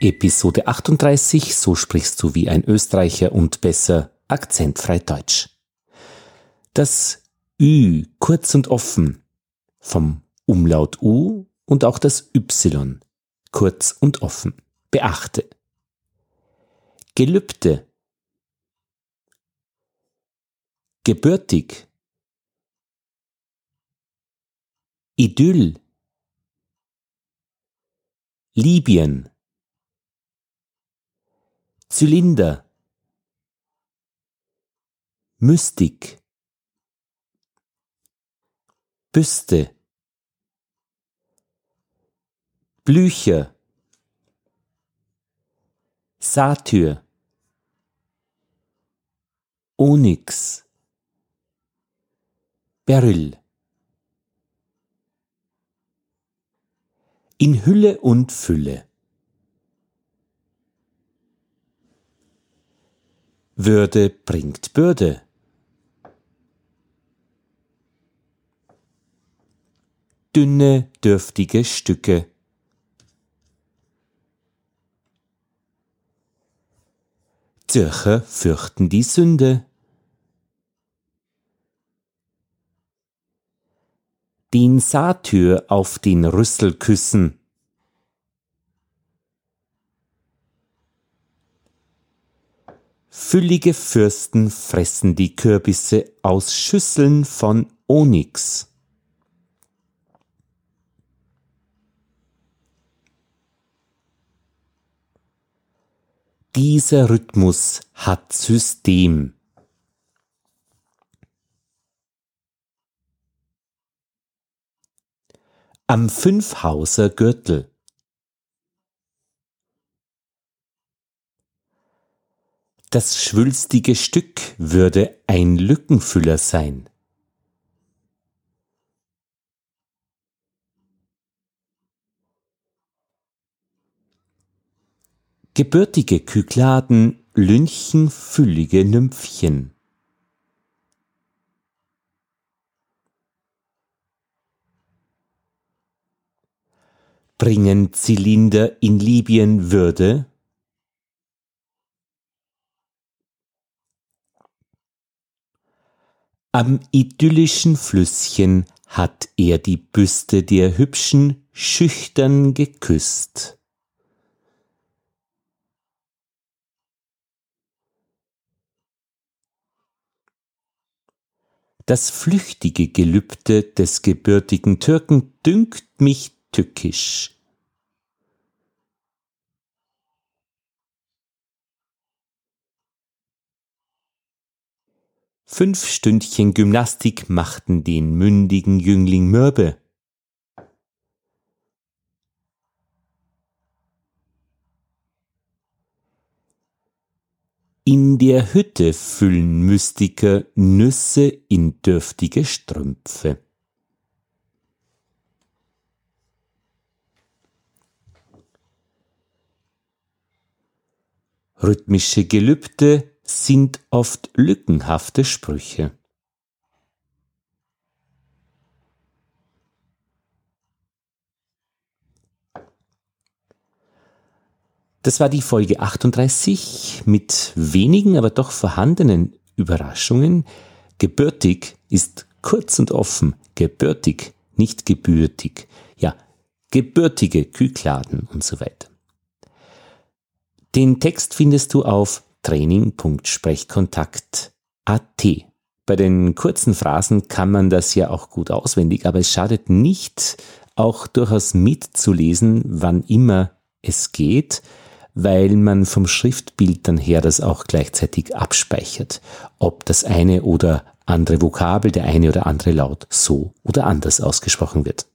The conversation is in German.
Episode 38, so sprichst du wie ein Österreicher und besser akzentfrei Deutsch. Das Ü kurz und offen vom Umlaut U und auch das Y kurz und offen. Beachte. Gelübde. Gebürtig. Idyll. Libyen. Zylinder. Mystik. Büste. Blücher. Satyr. Onyx. Beryl. In Hülle und Fülle. Würde bringt Bürde. Dünne, dürftige Stücke. Zürcher fürchten die Sünde. Den Satyr auf den Rüssel küssen. Füllige Fürsten fressen die Kürbisse aus Schüsseln von Onyx. Dieser Rhythmus hat System. Am Fünfhauser Gürtel Das schwülstige Stück würde ein Lückenfüller sein. Gebürtige Kykladen lünchen füllige Nymphchen. Bringen Zylinder in Libyen Würde? Am idyllischen Flüsschen hat er die Büste der Hübschen schüchtern geküsst. Das flüchtige Gelübde des gebürtigen Türken dünkt mich tückisch. Fünf Stündchen Gymnastik machten den mündigen Jüngling mürbe. In der Hütte füllen Mystiker Nüsse in dürftige Strümpfe. Rhythmische Gelübde sind oft lückenhafte Sprüche. Das war die Folge 38 mit wenigen, aber doch vorhandenen Überraschungen. Gebürtig ist kurz und offen. Gebürtig, nicht gebürtig. Ja, gebürtige Kykladen und so weiter. Den Text findest du auf training.sprechkontakt.at. Bei den kurzen Phrasen kann man das ja auch gut auswendig, aber es schadet nicht, auch durchaus mitzulesen, wann immer es geht, weil man vom Schriftbild dann her das auch gleichzeitig abspeichert, ob das eine oder andere Vokabel, der eine oder andere Laut so oder anders ausgesprochen wird.